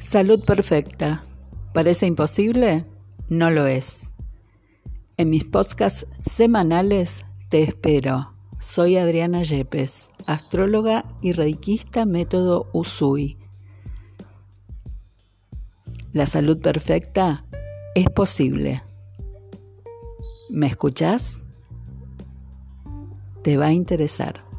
Salud perfecta. ¿Parece imposible? No lo es. En mis podcasts semanales te espero. Soy Adriana Yepes, astróloga y reikista método Usui. La salud perfecta es posible. ¿Me escuchás? Te va a interesar.